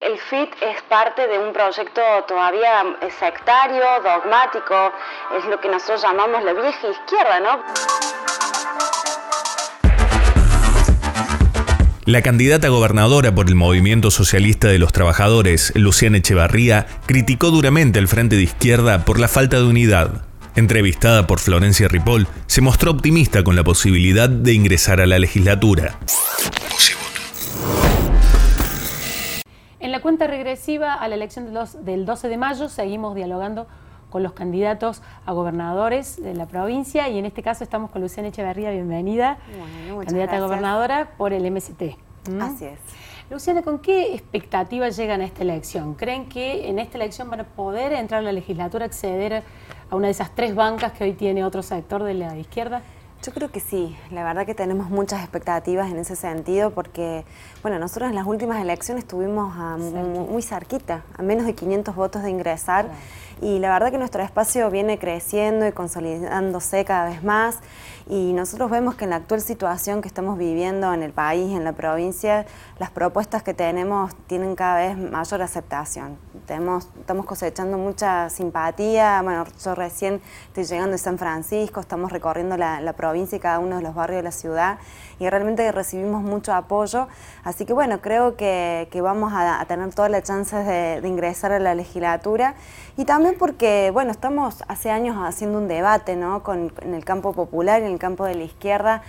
El FIT es parte de un proyecto todavía sectario, dogmático, es lo que nosotros llamamos la vieja izquierda, ¿no? La candidata gobernadora por el Movimiento Socialista de los Trabajadores, Luciana Echevarría, criticó duramente al Frente de Izquierda por la falta de unidad. Entrevistada por Florencia Ripoll, se mostró optimista con la posibilidad de ingresar a la legislatura. En la cuenta regresiva a la elección del 12 de mayo seguimos dialogando con los candidatos a gobernadores de la provincia y en este caso estamos con Luciana Echeverría, bienvenida, candidata a gobernadora por el MST. ¿Mm? Así es. Luciana, ¿con qué expectativas llegan a esta elección? ¿Creen que en esta elección van a poder entrar a la legislatura, acceder a una de esas tres bancas que hoy tiene otro sector de la izquierda? Yo creo que sí, la verdad que tenemos muchas expectativas en ese sentido porque, bueno, nosotros en las últimas elecciones estuvimos muy, cerquita, a menos de 500 votos de ingresar y la verdad que nuestro espacio viene creciendo y consolidándose cada vez más. Y nosotros vemos que en la actual situación que estamos viviendo en el país, en la provincia, las propuestas que tenemos tienen cada vez mayor aceptación. Tenemos, estamos cosechando mucha simpatía, bueno, yo recién estoy llegando de San Francisco, estamos recorriendo la, provincia y cada uno de los barrios de la ciudad y realmente recibimos mucho apoyo, así que bueno, creo que, vamos a, tener todas las chances de, de ingresar a la legislatura. Y también porque, bueno, estamos hace años haciendo un debate, ¿no? Con, en el campo popular y en el campo de la izquierda,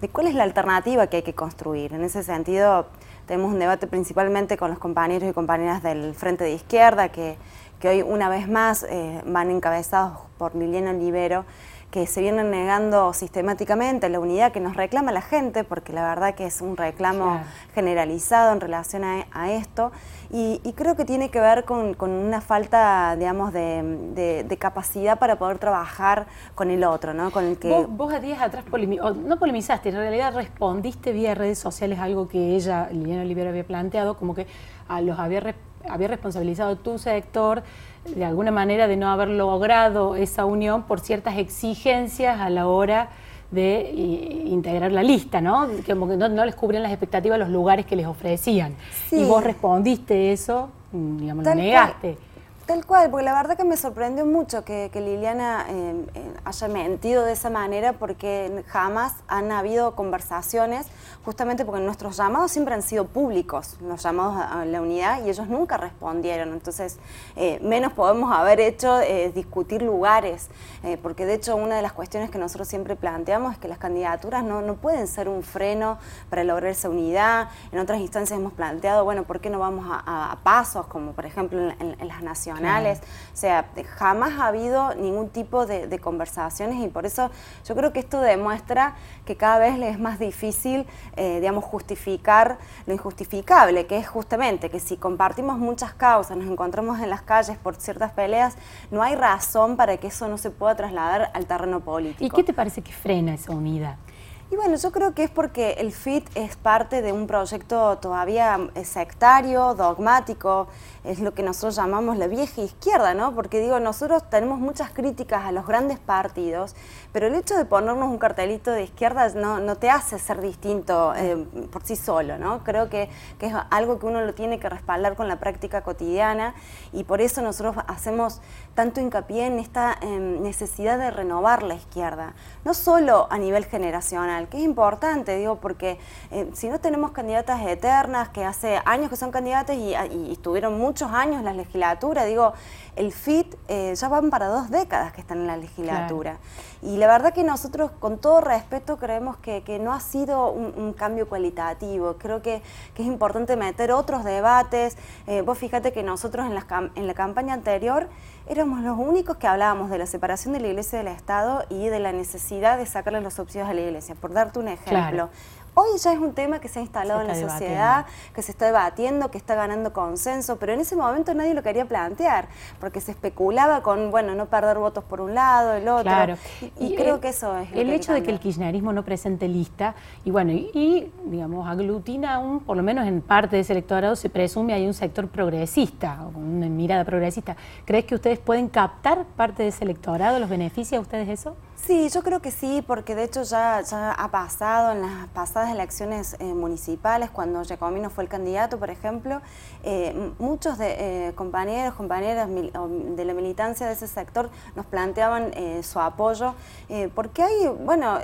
de cuál es la alternativa que hay que construir. En ese sentido, tenemos un debate principalmente con los compañeros y compañeras del Frente de Izquierda, que, que hoy una vez más eh, van encabezados por Liliana Olivero, que se vienen negando sistemáticamente la unidad que nos reclama la gente, porque la verdad que es un reclamo generalizado en relación a, esto, y, creo que tiene que ver con, una falta, digamos, de, capacidad para poder trabajar con el otro, ¿no? Con el que... Vos, a días atrás no polemizaste, en realidad respondiste vía redes sociales algo que ella, Liliana Olivera, había planteado, como que a los había, había responsabilizado tu sector de alguna manera de no haber logrado esa unión por ciertas exigencias a la hora de integrar la lista, ¿no? Que no, les cubrían las expectativas los lugares que les ofrecían. Y vos respondiste eso, digamos, lo negaste. Tal cual, porque la verdad que me sorprendió mucho que, Liliana eh, eh, haya mentido de esa manera porque jamás han habido conversaciones, justamente porque nuestros llamados siempre han sido públicos, los llamados a, la unidad, y ellos nunca respondieron. Entonces, eh, menos podemos haber hecho discutir lugares, porque de hecho una de las cuestiones que nosotros siempre planteamos es que las candidaturas no, no pueden ser un freno para lograr esa unidad. En otras instancias hemos planteado, bueno, ¿por qué no vamos a, pasos, como por ejemplo en las naciones? O sea, jamás ha habido ningún tipo de, conversaciones y por eso yo creo que esto demuestra que cada vez le es más difícil, eh, digamos, justificar lo injustificable, que es justamente que si compartimos muchas causas, nos encontramos en las calles por ciertas peleas, no hay razón para que eso no se pueda trasladar al terreno político. ¿Y qué te parece que frena esa unidad? Y bueno, yo creo que es porque el FIT es parte de un proyecto todavía eh, sectario, dogmático, es lo que nosotros llamamos la vieja izquierda, ¿no? Porque digo, nosotros tenemos muchas críticas a los grandes partidos, pero el hecho de ponernos un cartelito de izquierda no, no te hace ser distinto eh, por sí solo, ¿no? Creo que, que, es algo que uno lo tiene que respaldar con la práctica cotidiana y por eso nosotros hacemos tanto hincapié en esta em, necesidad de renovar la izquierda, no solo a nivel generacional, que es importante, digo, porque eh, si no tenemos candidatas eternas que hace años que son candidatas y, y estuvieron muchos años en la legislatura, digo, el FIT eh, ya van para dos décadas que están en la legislatura. Y la verdad que nosotros, con todo respeto, creemos que, no ha sido un, cambio cualitativo. Creo que, es importante meter otros debates. Eh, vos fíjate que nosotros en la, en la campaña anterior éramos los únicos que hablábamos de la separación de la iglesia del Estado y de la necesidad de sacarle los subsidios a la iglesia. Por darte un ejemplo. Hoy ya es un tema que se ha instalado en la sociedad, que se está debatiendo, que está ganando consenso, pero en ese momento nadie lo quería plantear, porque se especulaba con, bueno, no perder votos por un lado, el otro. Claro. Y, creo que eso es. el hecho de que el kirchnerismo no presente lista, y bueno, y, digamos, aglutina un, por lo menos en parte de ese electorado se presume hay un sector progresista, con una mirada progresista. ¿Crees que ustedes pueden captar parte de ese electorado? ¿Los beneficia a ustedes eso? Sí, yo creo que sí, porque de hecho ya, ya ha pasado en las pasadas elecciones eh, municipales, cuando Giacomino fue el candidato, por ejemplo, eh, muchos de, eh, compañeros, compañeras de la militancia de ese sector nos planteaban su apoyo, porque hay, bueno,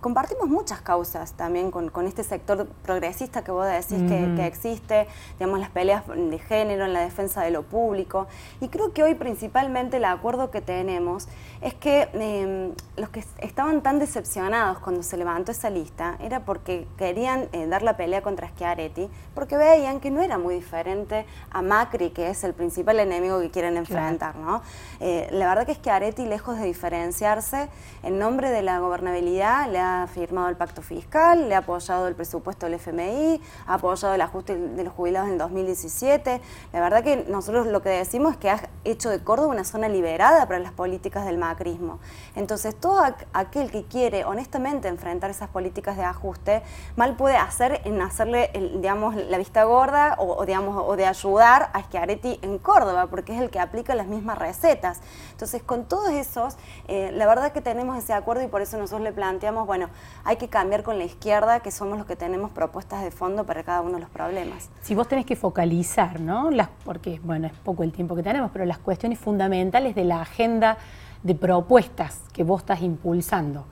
compartimos muchas causas también con, este sector progresista que vos decís que, que, existe, digamos, las peleas de género, en la defensa de lo público, y creo que hoy principalmente el acuerdo que tenemos es que em, los que estaban tan decepcionados cuando se levantó esa lista era porque querían eh, dar la pelea contra Schiaretti, porque veían que no era muy diferente a Macri, que es el principal enemigo que quieren enfrentar. ¿no? Eh, la verdad que Schiaretti, lejos de diferenciarse, en nombre de la gobernabilidad, le ha firmado el pacto fiscal, le ha apoyado el presupuesto del FMI, ha apoyado el ajuste de los jubilados en 2017. La verdad que nosotros lo que decimos es que ha hecho de Córdoba una zona liberada para las políticas del macrismo. Entonces, todo aquel que quiere honestamente enfrentar esas políticas de ajuste, mal puede hacer en hacerle, digamos, la vista gorda o, digamos, o de ayudar a Schiaretti en Córdoba, porque es el que aplica las mismas recetas. Entonces, con todos esos, eh, la verdad que tenemos ese acuerdo y por eso nosotros le planteamos, bueno, hay que cambiar con la izquierda, que somos los que tenemos propuestas de fondo para cada uno de los problemas. Si vos tenés que focalizar, ¿no? Las, porque, bueno, es poco el tiempo que tenemos, pero las cuestiones fundamentales de la agenda de propuestas que vos estás impulsando,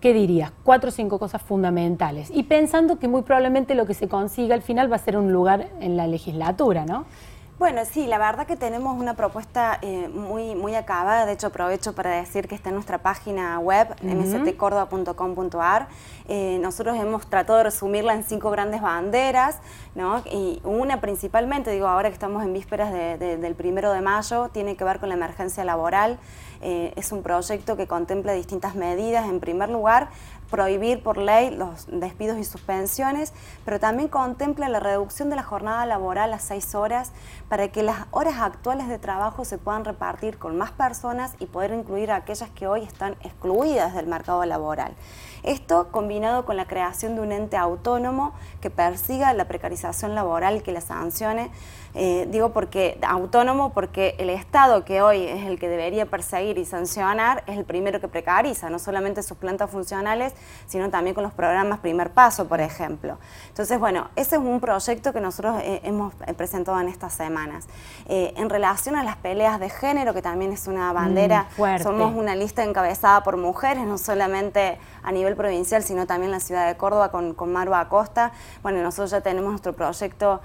¿qué dirías? Cuatro o cinco cosas fundamentales. Y pensando que muy probablemente lo que se consiga al final va a ser un lugar en la legislatura, ¿no? Bueno, sí, la verdad que tenemos una propuesta eh, muy, muy acabada. De hecho, aprovecho para decir que está en nuestra página web, uh Eh, nosotros hemos tratado de resumirla en cinco grandes banderas, ¿no? Y una principalmente, digo, ahora que estamos en vísperas del primero de mayo, tiene que ver con la emergencia laboral. Eh, es un proyecto que contempla distintas medidas. En primer lugar, prohibir por ley los despidos y suspensiones, pero también contempla la reducción de la jornada laboral a seis horas para que las horas actuales de trabajo se puedan repartir con más personas y poder incluir a aquellas que hoy están excluidas del mercado laboral. Esto combinado con la creación de un ente autónomo que persiga la precarización laboral, que la sancione, eh, digo porque autónomo porque el Estado que hoy es el que debería perseguir y sancionar es el primero que precariza, no solamente sus plantas funcionales, sino también con los programas Primer Paso, por ejemplo. Entonces, bueno, ese es un proyecto que nosotros eh, hemos eh, presentado en estas semanas. en relación a las peleas de género, que también es una bandera, mm, somos una lista encabezada por mujeres, no solamente a nivel provincial, sino también en la ciudad de Córdoba con, con Marva Acosta. Bueno, nosotros ya tenemos nuestro proyecto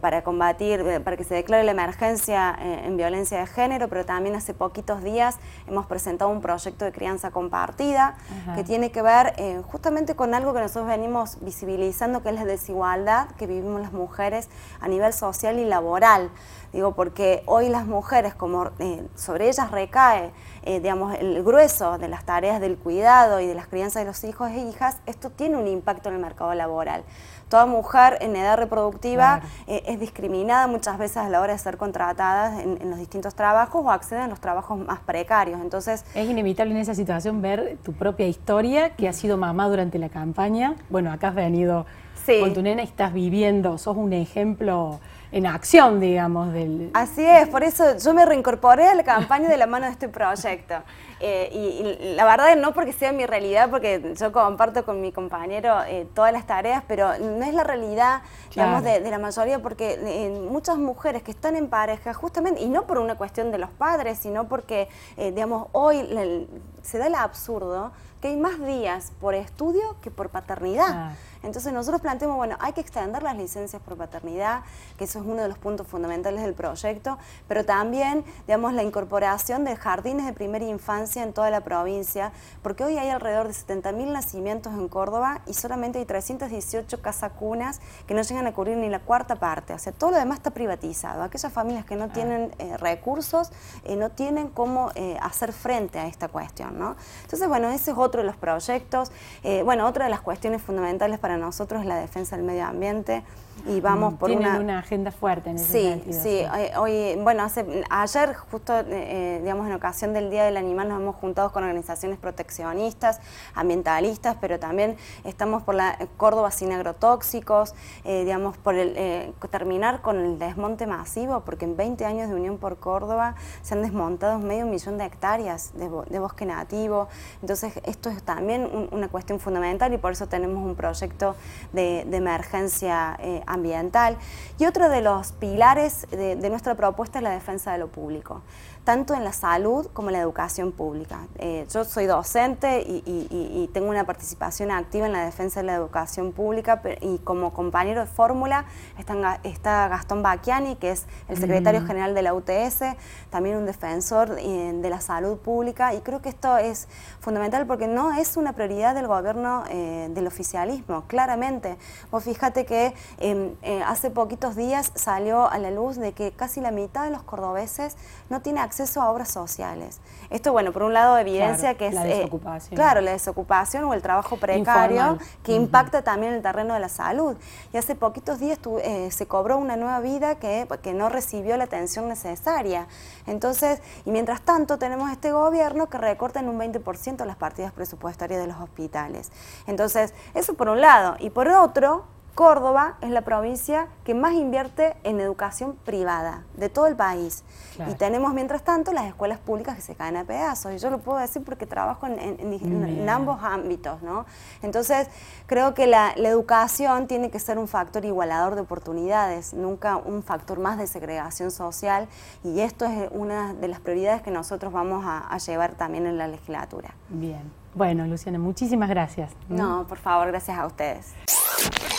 para combatir eh, para que se declare la emergencia eh, en violencia de género, pero también hace poquitos días hemos presentado un proyecto de crianza compartida que tiene que ver eh, justamente con algo que nosotros venimos visibilizando, que es la desigualdad que vivimos las mujeres a nivel social y laboral. Digo, porque hoy las mujeres, como sobre ellas recae, digamos, el grueso de las tareas del cuidado y de las crianzas de los hijos e hijas, esto tiene un impacto en el mercado laboral. Toda mujer en edad reproductiva eh, es discriminada muchas veces a la hora de ser contratada en, los distintos trabajos o accede a los trabajos más precarios. Entonces es inevitable en esa situación ver tu propia historia, que ha sido mamá durante la campaña. Bueno, acá has venido con tu nena y estás viviendo, sos un ejemplo en acción, digamos. Del... Así es, por eso yo me reincorporé a la campaña de la mano de este proyecto. Eh, y, la verdad no porque sea mi realidad, porque yo comparto con mi compañero eh, todas las tareas, pero no es la realidad, digamos, de, la mayoría, porque eh, muchas mujeres que están en pareja, justamente, y no por una cuestión de los padres, sino porque, digamos, hoy se da el absurdo que hay más días por estudio que por paternidad. Entonces nosotros planteamos, bueno, hay que extender las licencias por paternidad, que eso es uno de los puntos fundamentales del proyecto, pero también, digamos, la incorporación de jardines de primera infancia en toda la provincia, porque hoy hay alrededor de 70.000 nacimientos en Córdoba y solamente hay 318 casacunas que no llegan a cubrir ni la cuarta parte. O sea, todo lo demás está privatizado. Aquellas familias que no ah. tienen eh, recursos eh, no tienen cómo eh, hacer frente a esta cuestión, Entonces, bueno, ese es otro de los proyectos. bueno, otra de las cuestiones fundamentales para nosotros es la defensa del medio ambiente y vamos por Tienen una... una agenda fuerte en ese sí, sentido. Sí, hoy, bueno, hace, ayer justo, eh, eh, digamos, en ocasión del Día del Animal nos hemos juntado con organizaciones proteccionistas, ambientalistas, pero también estamos por la Córdoba sin agrotóxicos, eh, digamos, por el, terminar con el desmonte masivo, porque en 20 años de Unión por Córdoba se han desmontado medio millón de hectáreas de, bosque nativo, entonces esto es también una cuestión fundamental y por eso tenemos un proyecto de, emergencia ambiental. Y otro de los pilares de, nuestra propuesta es la defensa de lo público tanto en la salud como en la educación pública. Eh, yo soy docente y, tengo una participación activa en la defensa de la educación pública y como compañero de fórmula está, Gastón Bacchiani, que es el secretario general de la UTS, también un defensor eh, de la salud pública y creo que esto es fundamental porque no es una prioridad del gobierno eh, del oficialismo, claramente. Vos fíjate que em, hace poquitos días salió a la luz de que casi la mitad de los cordobeses no tiene acceso a obras sociales. Esto, bueno, por un lado evidencia que es... La eh, desocupación. claro, la desocupación o el trabajo precario que impacta también el terreno de la salud. Y hace poquitos días eh, se cobró una nueva vida que, que no recibió la atención necesaria. Entonces, y mientras tanto tenemos este gobierno que recorta en un 20% las partidas presupuestarias de los hospitales. Entonces, eso por un lado. Y por otro, Córdoba es la provincia que más invierte en educación privada de todo el país. Y tenemos, mientras tanto, las escuelas públicas que se caen a pedazos. Y yo lo puedo decir porque trabajo en, ambos ámbitos. ¿no? Entonces, creo que la, educación tiene que ser un factor igualador de oportunidades, nunca un factor más de segregación social. Y esto es una de las prioridades que nosotros vamos a, llevar también en la legislatura. Bien. Bueno, Luciana, muchísimas gracias. No, por favor, gracias a ustedes.